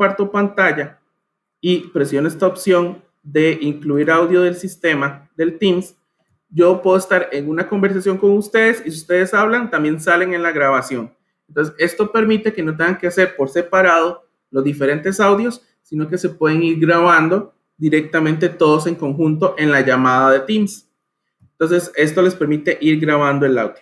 comparto pantalla y presiono esta opción de incluir audio del sistema del Teams, yo puedo estar en una conversación con ustedes y si ustedes hablan, también salen en la grabación. Entonces, esto permite que no tengan que hacer por separado los diferentes audios, sino que se pueden ir grabando directamente todos en conjunto en la llamada de Teams. Entonces, esto les permite ir grabando el audio.